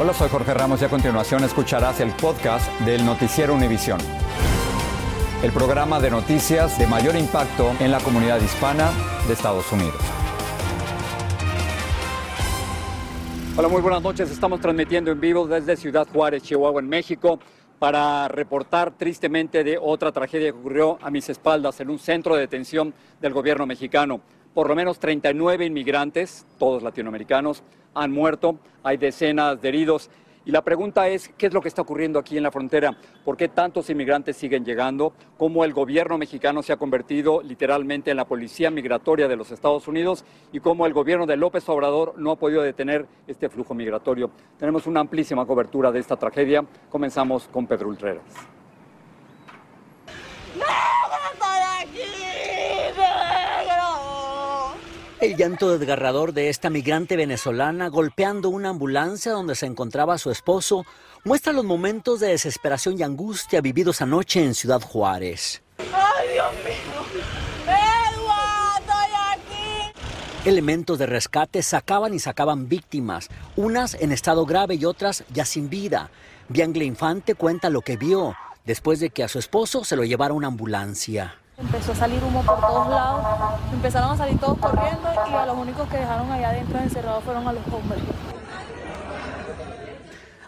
Hola, soy Jorge Ramos y a continuación escucharás el podcast del Noticiero Univisión. El programa de noticias de mayor impacto en la comunidad hispana de Estados Unidos. Hola, muy buenas noches. Estamos transmitiendo en vivo desde Ciudad Juárez, Chihuahua, en México, para reportar tristemente de otra tragedia que ocurrió a mis espaldas en un centro de detención del gobierno mexicano. Por lo menos 39 inmigrantes, todos latinoamericanos, han muerto, hay decenas de heridos. Y la pregunta es, ¿qué es lo que está ocurriendo aquí en la frontera? ¿Por qué tantos inmigrantes siguen llegando? ¿Cómo el gobierno mexicano se ha convertido literalmente en la policía migratoria de los Estados Unidos? ¿Y cómo el gobierno de López Obrador no ha podido detener este flujo migratorio? Tenemos una amplísima cobertura de esta tragedia. Comenzamos con Pedro Ultreras. El llanto desgarrador de esta migrante venezolana golpeando una ambulancia donde se encontraba su esposo muestra los momentos de desesperación y angustia vividos anoche en Ciudad Juárez. ¡Ay, Dios mío! ¡Edward, estoy aquí! Elementos de rescate sacaban y sacaban víctimas, unas en estado grave y otras ya sin vida. Biangle Infante cuenta lo que vio después de que a su esposo se lo llevara una ambulancia. Empezó a salir humo por todos lados, empezaron a salir todos corriendo y a los únicos que dejaron allá adentro encerrados fueron a los hombres.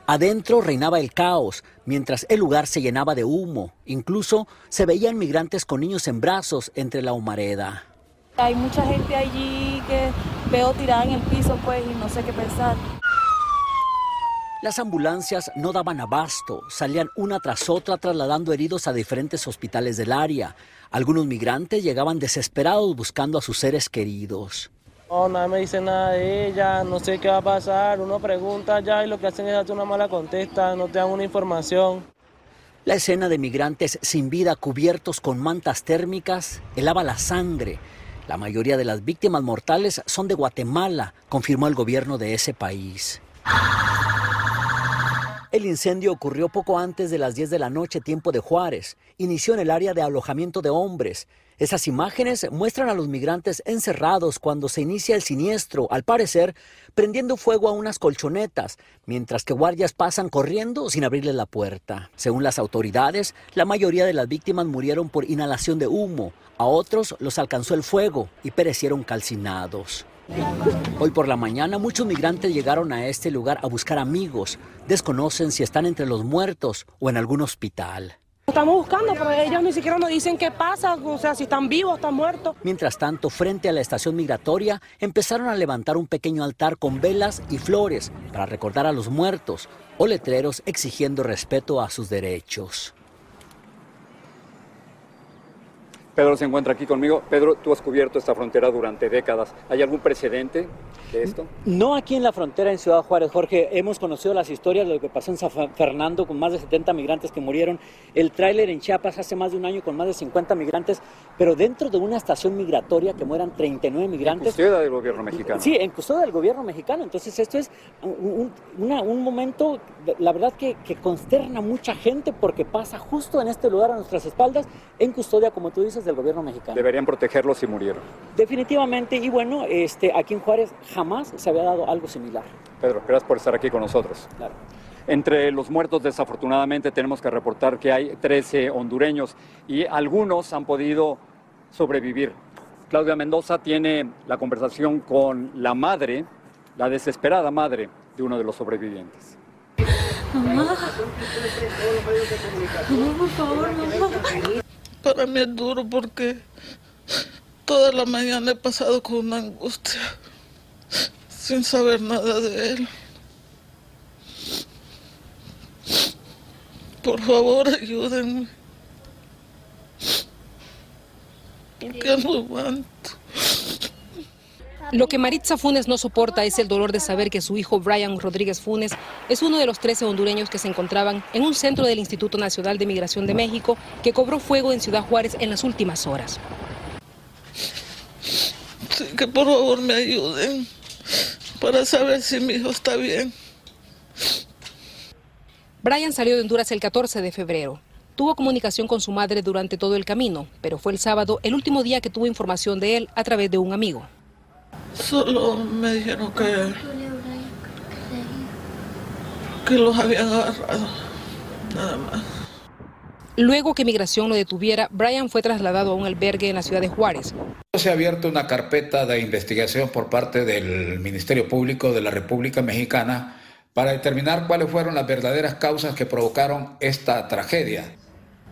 Adentro reinaba el caos, mientras el lugar se llenaba de humo. Incluso se veían migrantes con niños en brazos entre la humareda. Hay mucha gente allí que veo tirada en el piso pues y no sé qué pensar. Las ambulancias no daban abasto, salían una tras otra trasladando heridos a diferentes hospitales del área. Algunos migrantes llegaban desesperados buscando a sus seres queridos. No, nadie me dice nada de ella, no sé qué va a pasar. Uno pregunta ya y lo que hacen es darte una mala contesta, no te dan una información. La escena de migrantes sin vida cubiertos con mantas térmicas helaba la sangre. La mayoría de las víctimas mortales son de Guatemala, confirmó el gobierno de ese país. El incendio ocurrió poco antes de las 10 de la noche, tiempo de Juárez. Inició en el área de alojamiento de hombres. Esas imágenes muestran a los migrantes encerrados cuando se inicia el siniestro, al parecer prendiendo fuego a unas colchonetas, mientras que guardias pasan corriendo sin abrirles la puerta. Según las autoridades, la mayoría de las víctimas murieron por inhalación de humo, a otros los alcanzó el fuego y perecieron calcinados. Hoy por la mañana muchos migrantes llegaron a este lugar a buscar amigos. Desconocen si están entre los muertos o en algún hospital. Estamos buscando, pero ellos ni siquiera nos dicen qué pasa, o sea, si están vivos, están muertos. Mientras tanto, frente a la estación migratoria, empezaron a levantar un pequeño altar con velas y flores para recordar a los muertos o letreros exigiendo respeto a sus derechos. Pedro se encuentra aquí conmigo. Pedro, tú has cubierto esta frontera durante décadas. ¿Hay algún precedente de esto? No aquí en la frontera en Ciudad Juárez, Jorge. Hemos conocido las historias de lo que pasó en San Fernando con más de 70 migrantes que murieron. El tráiler en Chiapas hace más de un año con más de 50 migrantes. Pero dentro de una estación migratoria que mueran 39 migrantes. En custodia del gobierno mexicano. Sí, en custodia del gobierno mexicano. Entonces esto es un, una, un momento, la verdad, que, que consterna a mucha gente porque pasa justo en este lugar a nuestras espaldas, en custodia, como tú dices, del gobierno mexicano. Deberían protegerlos si murieron. Definitivamente, y bueno, este, aquí en Juárez jamás se había dado algo similar. Pedro, gracias por estar aquí con nosotros. Claro. Entre los muertos, desafortunadamente, tenemos que reportar que hay 13 hondureños y algunos han podido sobrevivir. Claudia Mendoza tiene la conversación con la madre, la desesperada madre de uno de los sobrevivientes. Mamá, mamá, por favor, mamá. Para mí es duro porque toda la mañana he pasado con una angustia sin saber nada de él. Por favor, ayúdenme. Porque no aguanto. Lo que Maritza Funes no soporta es el dolor de saber que su hijo Brian Rodríguez Funes es uno de los 13 hondureños que se encontraban en un centro del Instituto Nacional de Migración de México que cobró fuego en Ciudad Juárez en las últimas horas. Sí, que por favor me ayuden para saber si mi hijo está bien. Brian salió de Honduras el 14 de febrero. Tuvo comunicación con su madre durante todo el camino, pero fue el sábado el último día que tuvo información de él a través de un amigo. Solo me dijeron que, que los habían agarrado, nada más. Luego que migración lo detuviera, Brian fue trasladado a un albergue en la ciudad de Juárez. Se ha abierto una carpeta de investigación por parte del Ministerio Público de la República Mexicana para determinar cuáles fueron las verdaderas causas que provocaron esta tragedia.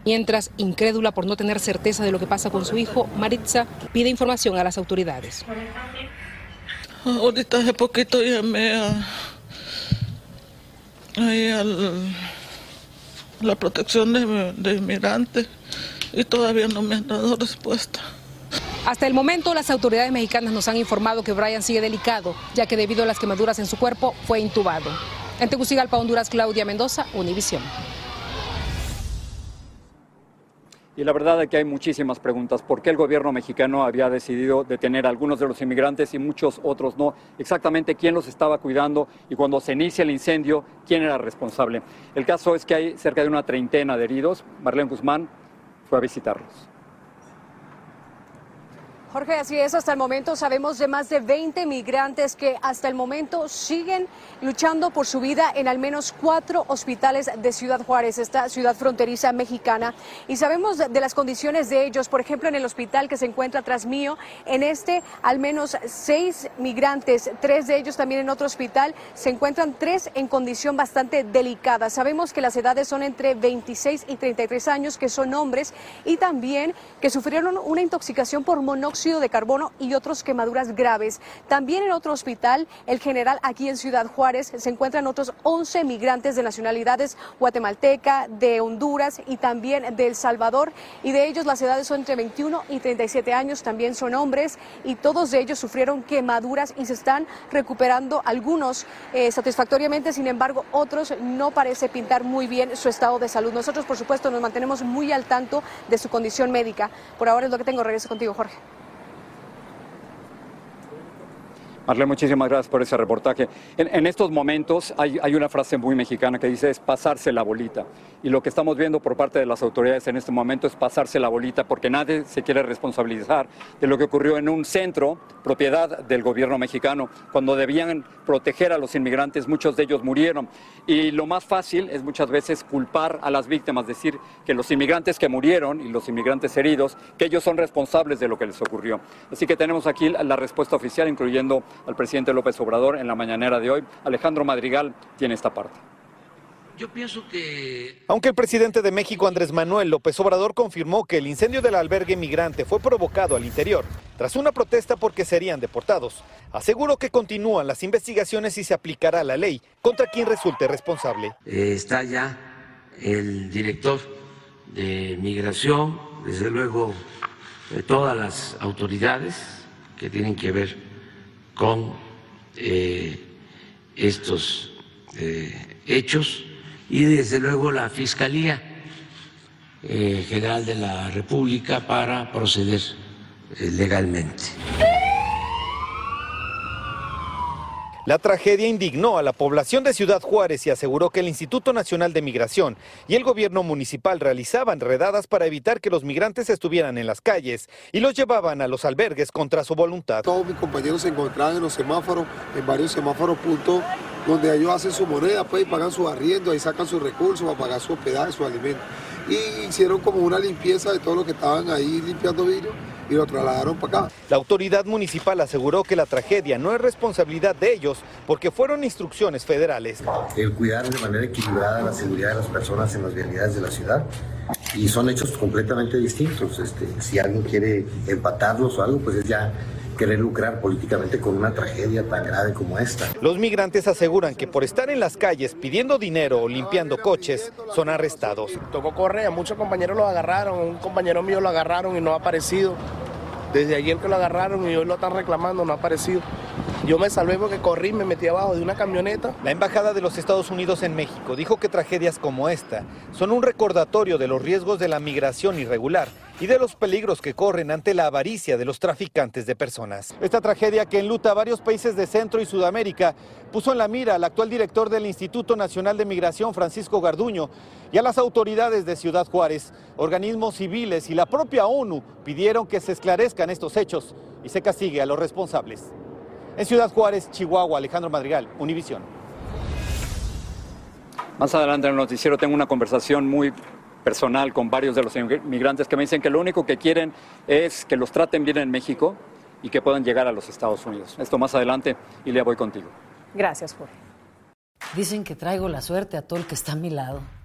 Mientras, incrédula por no tener certeza de lo que pasa con su hijo, Maritza pide información a las autoridades. Ahorita hace poquito llamé a, la protección de, de inmigrantes y todavía no me han dado respuesta. Hasta el momento, las autoridades mexicanas nos han informado que Brian sigue delicado, ya que debido a las quemaduras en su cuerpo fue intubado. En Tegucigalpa, Honduras, Claudia Mendoza, Univisión. Y la verdad es que hay muchísimas preguntas. ¿Por qué el gobierno mexicano había decidido detener a algunos de los inmigrantes y muchos otros no? Exactamente quién los estaba cuidando y cuando se inicia el incendio, quién era responsable. El caso es que hay cerca de una treintena de heridos. Marlene Guzmán fue a visitarlos. Jorge, así es, hasta el momento sabemos de más de 20 migrantes que hasta el momento siguen luchando por su vida en al menos cuatro hospitales de Ciudad Juárez, esta ciudad fronteriza mexicana. Y sabemos de, las condiciones de ellos, por ejemplo, en el hospital que se encuentra tras mío, en este al menos seis migrantes, tres de ellos también en otro hospital, se encuentran tres en condición bastante delicada. Sabemos que las edades son entre 26 y 33 años, que son hombres, y también que sufrieron una intoxicación por monóxido de carbono y otros quemaduras graves. También en otro hospital, el general aquí en Ciudad Juárez, se encuentran otros 11 migrantes de nacionalidades guatemalteca, de Honduras y también de El Salvador. Y de ellos las edades son entre 21 y 37 años, también son hombres y todos ellos sufrieron quemaduras y se están recuperando algunos eh, satisfactoriamente, sin embargo otros no parece pintar muy bien su estado de salud. Nosotros por supuesto nos mantenemos muy al tanto de su condición médica. Por ahora es lo que tengo. Regreso contigo, Jorge. Marlene, muchísimas gracias por ese reportaje. En, estos momentos hay, una frase muy mexicana que dice es pasarse la bolita. Y lo que estamos viendo por parte de las autoridades en este momento es pasarse la bolita porque nadie se quiere responsabilizar de lo que ocurrió en un centro, propiedad del gobierno mexicano, cuando debían proteger a los inmigrantes, muchos de ellos murieron. Y lo más fácil es muchas veces culpar a las víctimas, decir que los inmigrantes que murieron y los inmigrantes heridos, que ellos son responsables de lo que les ocurrió. Así que tenemos aquí la respuesta oficial, incluyendo al presidente López Obrador en la mañanera de hoy. Alejandro Madrigal tiene esta parte. Yo pienso que... Aunque el presidente de México, Andrés Manuel López Obrador, confirmó que el incendio del albergue migrante fue provocado al interior, tras una protesta porque serían deportados, aseguró que continúan las investigaciones y se aplicará la ley contra quien resulte responsable. Eh, está ya el director de migración, desde luego de todas las autoridades que tienen que ver con eh, estos eh, hechos y desde luego la Fiscalía eh, General de la República para proceder legalmente. La tragedia indignó a la población de Ciudad Juárez y aseguró que el Instituto Nacional de Migración y el gobierno municipal realizaban redadas para evitar que los migrantes estuvieran en las calles y los llevaban a los albergues contra su voluntad. Todos mis compañeros se encontraban en los semáforos, en varios semáforos puntos donde ellos hacen su moneda, pues, y pagan su arriendo, ahí sacan sus recursos para pagar su hospedaje, su alimento. Y hicieron como una limpieza de todo lo que estaban ahí limpiando vidrio y lo trasladaron para acá. La autoridad municipal aseguró que la tragedia no es responsabilidad de ellos porque fueron instrucciones federales. El cuidar de manera equilibrada la seguridad de las personas en las vialidades de la ciudad y son hechos completamente distintos. Este, si alguien quiere empatarlos o algo, pues es ya querer lucrar políticamente con una tragedia tan grave como esta. Los migrantes aseguran que por estar en las calles pidiendo dinero o limpiando coches son arrestados. Tocó correr, muchos compañeros lo agarraron, un compañero mío lo agarraron y no ha aparecido. Desde ayer que lo agarraron y hoy lo están reclamando, no ha aparecido. Yo me salvé porque corrí, me metí abajo de una camioneta. La Embajada de los Estados Unidos en México dijo que tragedias como esta son un recordatorio de los riesgos de la migración irregular y de los peligros que corren ante la avaricia de los traficantes de personas. Esta tragedia que enluta a varios países de Centro y Sudamérica puso en la mira al actual director del Instituto Nacional de Migración, Francisco Garduño, y a las autoridades de Ciudad Juárez. Organismos civiles y la propia ONU pidieron que se esclarezcan estos hechos y se castigue a los responsables. En Ciudad Juárez, Chihuahua, Alejandro Madrigal, Univisión. Más adelante en el noticiero tengo una conversación muy personal con varios de los inmigrantes que me dicen que lo único que quieren es que los traten bien en México y que puedan llegar a los Estados Unidos. Esto más adelante y le voy contigo. Gracias, Jorge. Dicen que traigo la suerte a todo el que está a mi lado.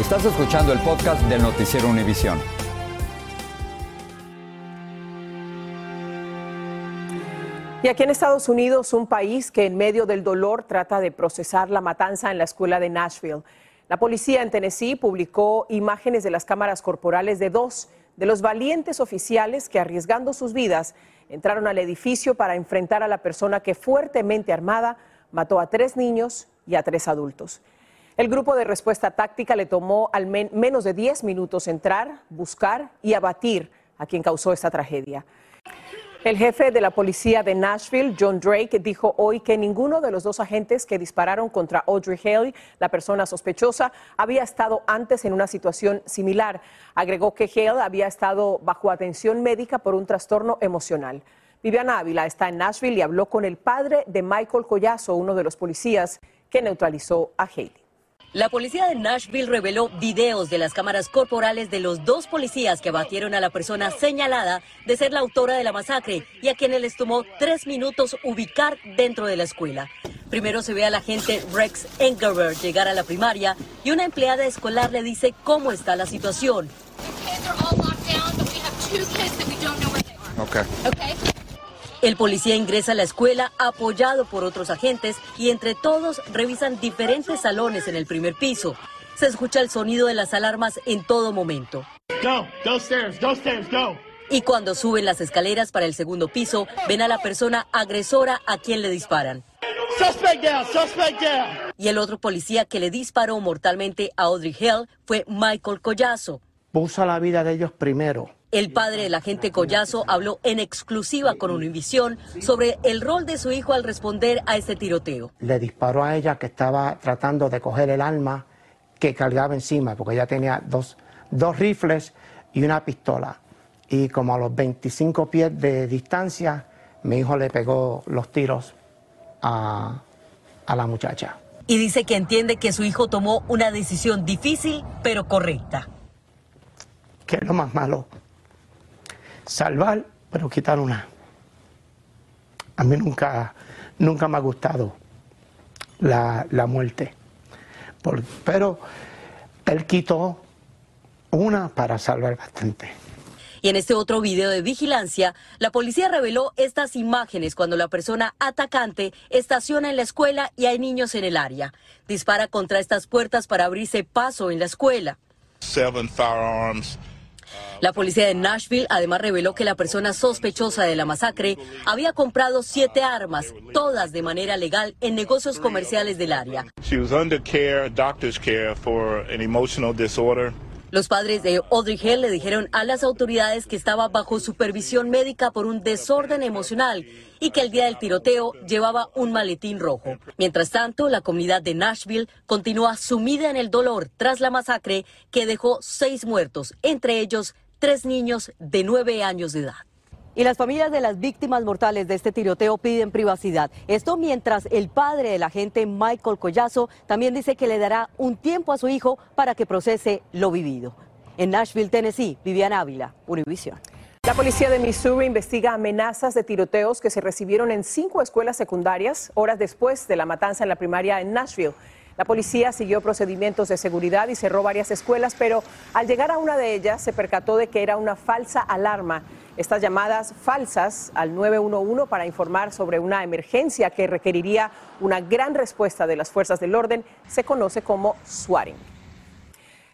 Estás escuchando el podcast del noticiero Univisión. Y aquí en Estados Unidos, un país que en medio del dolor trata de procesar la matanza en la escuela de Nashville. La policía en Tennessee publicó imágenes de las cámaras corporales de dos de los valientes oficiales que arriesgando sus vidas entraron al edificio para enfrentar a la persona que fuertemente armada mató a tres niños y a tres adultos. El grupo de respuesta táctica le tomó al menos de 10 minutos entrar, buscar y abatir a quien causó esta tragedia. El jefe de la policía de Nashville, John Drake, dijo hoy que ninguno de los dos agentes que dispararon contra Audrey Haley, la persona sospechosa, había estado antes en una situación similar. Agregó que Haley había estado bajo atención médica por un trastorno emocional. Viviana Ávila está en Nashville y habló con el padre de Michael Collazo, uno de los policías que neutralizó a Haley. La policía de Nashville reveló videos de las cámaras corporales de los dos policías que abatieron a la persona señalada de ser la autora de la masacre y a quienes les tomó tres minutos ubicar dentro de la escuela. Primero se ve al agente Rex Engelberg llegar a la primaria y una empleada escolar le dice cómo está la situación. Okay. El policía ingresa a la escuela apoyado por otros agentes y entre todos revisan diferentes salones en el primer piso. Se escucha el sonido de las alarmas en todo momento. Go, go stairs, go stairs, go. Y cuando suben las escaleras para el segundo piso, ven a la persona agresora a quien le disparan. Suspect down, suspect down. Y el otro policía que le disparó mortalmente a Audrey Hell fue Michael Collazo. Puso la vida de ellos primero. El padre del agente Collazo habló en exclusiva con Univisión sobre el rol de su hijo al responder a este tiroteo. Le disparó a ella que estaba tratando de coger el arma que cargaba encima, porque ella tenía dos, dos rifles y una pistola. Y como a los 25 pies de distancia, mi hijo le pegó los tiros a, a la muchacha. Y dice que entiende que su hijo tomó una decisión difícil, pero correcta. ¿Qué es lo más malo? Salvar, pero quitar una. A mí nunca, nunca me ha gustado la, muerte. pero él quitó una para salvar bastante. Y en este otro video de vigilancia, la policía reveló estas imágenes cuando la persona atacante estaciona en la escuela y hay niños en el área. Dispara contra estas puertas para abrirse paso en la escuela. Seven firearms la policía de Nashville además reveló que la persona sospechosa de la masacre había comprado siete armas, todas de manera legal, en negocios comerciales del área. Los padres de Audrey Hell le dijeron a las autoridades que estaba bajo supervisión médica por un desorden emocional y que el día del tiroteo llevaba un maletín rojo. Mientras tanto, la comunidad de Nashville continúa sumida en el dolor tras la masacre que dejó seis muertos, entre ellos tres niños de nueve años de edad. Y las familias de las víctimas mortales de este tiroteo piden privacidad. Esto mientras el padre del agente Michael Collazo también dice que le dará un tiempo a su hijo para que procese lo vivido. En Nashville, Tennessee, Viviana Ávila, Univision. La policía de Missouri investiga amenazas de tiroteos que se recibieron en cinco escuelas secundarias horas después de la matanza en la primaria en Nashville. La policía siguió procedimientos de seguridad y cerró varias escuelas, pero al llegar a una de ellas se percató de que era una falsa alarma. Estas llamadas falsas al 911 para informar sobre una emergencia que requeriría una gran respuesta de las fuerzas del orden se conoce como swatting.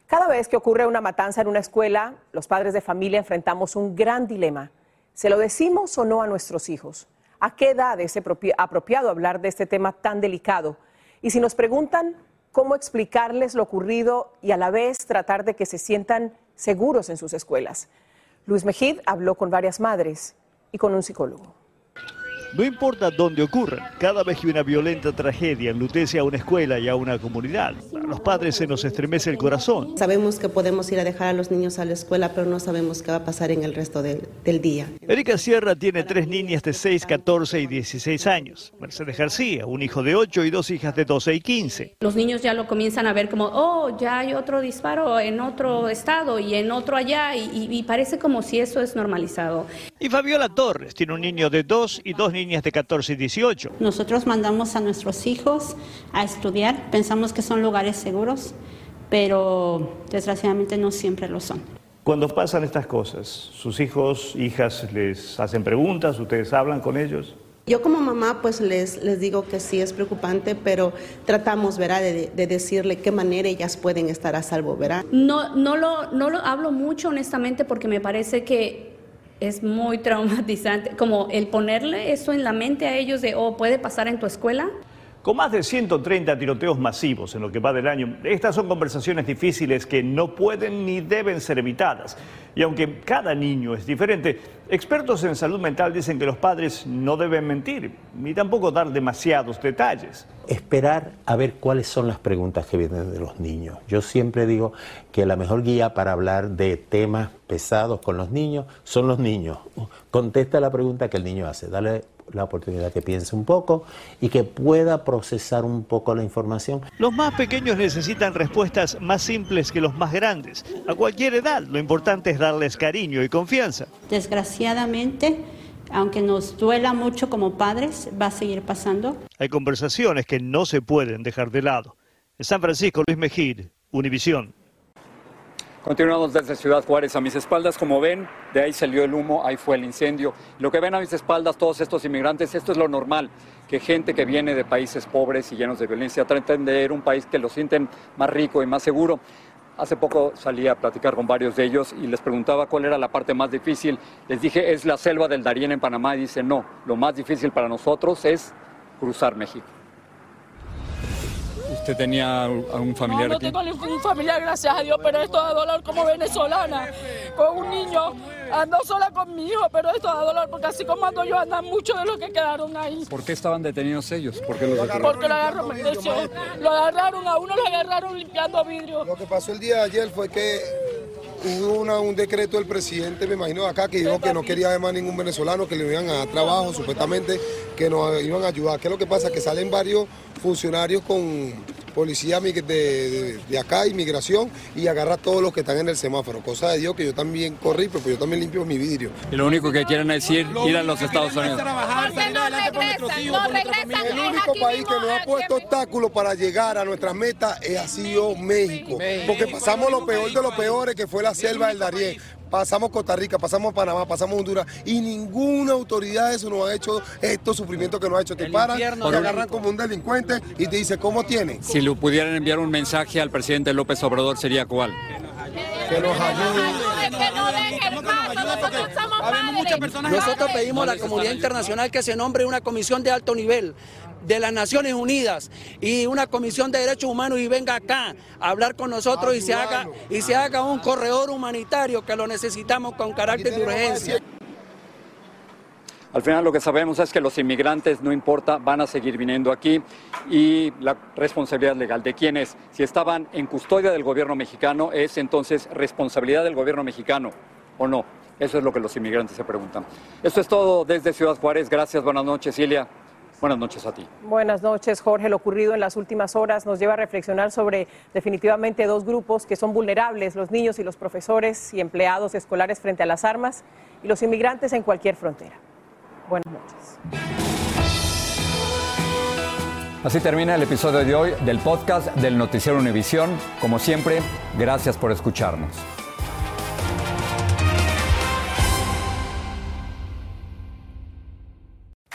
Cada vez que ocurre una matanza en una escuela, los padres de familia enfrentamos un gran dilema. ¿Se lo decimos o no a nuestros hijos? ¿A qué edad es apropiado hablar de este tema tan delicado? Y si nos preguntan cómo explicarles lo ocurrido y a la vez tratar de que se sientan seguros en sus escuelas. Luis Mejid habló con varias madres y con un psicólogo. No importa dónde ocurra, cada vez que una violenta tragedia enlutece a una escuela y a una comunidad, a los padres se nos estremece el corazón. Sabemos que podemos ir a dejar a los niños a la escuela, pero no sabemos qué va a pasar en el resto del día. Erika Sierra tiene tres niñas de 6, 14 y 16 años. Mercedes García, un hijo de 8 y dos hijas de 12 y 15. Los niños ya lo comienzan a ver como, oh, ya hay otro disparo en otro estado y en otro allá, y, y parece como si eso es normalizado. Y Fabiola Torres tiene un niño de 2 y dos niñas niñas de 14 y 18. Nosotros mandamos a nuestros hijos a estudiar, pensamos que son lugares seguros, pero desgraciadamente no siempre lo son. Cuando pasan estas cosas, sus hijos, hijas les hacen preguntas, ustedes hablan con ellos. Yo como mamá pues les, les digo que sí es preocupante, pero tratamos ¿verdad? De, de, decirle qué manera ellas pueden estar a salvo. ¿verdad? No, no, lo, no lo hablo mucho honestamente porque me parece que es muy traumatizante, como el ponerle eso en la mente a ellos de, oh, puede pasar en tu escuela. Con más de 130 tiroteos masivos en lo que va del año, estas son conversaciones difíciles que no pueden ni deben ser evitadas. Y aunque cada niño es diferente, expertos en salud mental dicen que los padres no deben mentir, ni tampoco dar demasiados detalles. Esperar a ver cuáles son las preguntas que vienen de los niños. Yo siempre digo que la mejor guía para hablar de temas pesados con los niños son los niños. Contesta la pregunta que el niño hace, dale la oportunidad que piense un poco y que pueda procesar un poco la información. Los más pequeños necesitan respuestas más simples que los más grandes. A cualquier edad, lo importante es darles cariño y confianza. Desgraciadamente, aunque nos duela mucho como padres, va a seguir pasando. Hay conversaciones que no se pueden dejar de lado. En San Francisco, Luis Mejid, Univisión. Continuamos desde Ciudad Juárez a mis espaldas, como ven, de ahí salió el humo, ahí fue el incendio. Lo que ven a mis espaldas todos estos inmigrantes, esto es lo normal, que gente que viene de países pobres y llenos de violencia trata de entender un país que lo sienten más rico y más seguro. Hace poco salí a platicar con varios de ellos y les preguntaba cuál era la parte más difícil. Les dije, es la selva del Darién en Panamá y dice, no, lo más difícil para nosotros es cruzar México. ¿Usted tenía algún familiar no, no tengo ningún familiar, gracias a Dios, pero esto da dolor como venezolana, con un niño. Ando sola con mi hijo, pero esto da dolor porque así como ando yo, andan muchos de los que quedaron ahí. ¿Por qué estaban detenidos ellos? ¿Por qué los detuvieron? Porque lo agarraron, lo agarraron, a uno lo agarraron limpiando vidrio. Lo que pasó el día de ayer fue que hubo una, un decreto del presidente, me imagino, acá, que dijo que no quería ver más ningún venezolano, que le iban a dar trabajo, supuestamente, que nos iban a ayudar. ¿Qué es lo que pasa? Que salen varios funcionarios con policía de, de, acá, inmigración, y agarra a todos los que están en el semáforo. Cosa de Dios que yo también corrí, pero yo también limpio mi vidrio. Y lo único que quieren decir, ir a los Estados Unidos. El único país que nos ha puesto obstáculos para llegar a nuestras metas ha sido México. Porque pasamos lo peor de lo peores, que fue la selva del Darién pasamos Costa Rica, pasamos Panamá, pasamos Honduras y ninguna autoridad de eso nos ha hecho estos sufrimientos que nos ha hecho. Te paran, te agarran como un delincuente y te dice cómo tiene. Si le pudieran enviar un mensaje al presidente López Obrador, ¿sería cuál? Que nos ayude. Nosotros pedimos a la comunidad internacional que se nombre una comisión de alto nivel de las Naciones Unidas y una comisión de derechos humanos y venga acá a hablar con nosotros y se haga y se haga un corredor humanitario que lo necesitamos con carácter de urgencia. Al final lo que sabemos es que los inmigrantes, no importa, van a seguir viniendo aquí y la responsabilidad legal de quienes, si estaban en custodia del gobierno mexicano, es entonces responsabilidad del gobierno mexicano o no. Eso es lo que los inmigrantes se preguntan. Esto es todo desde Ciudad Juárez. Gracias, buenas noches, Silvia. Buenas noches a ti. Buenas noches, Jorge. Lo ocurrido en las últimas horas nos lleva a reflexionar sobre definitivamente dos grupos que son vulnerables, los niños y los profesores y empleados escolares frente a las armas y los inmigrantes en cualquier frontera. Buenas noches. Así termina el episodio de hoy del podcast del Noticiero Univisión. Como siempre, gracias por escucharnos.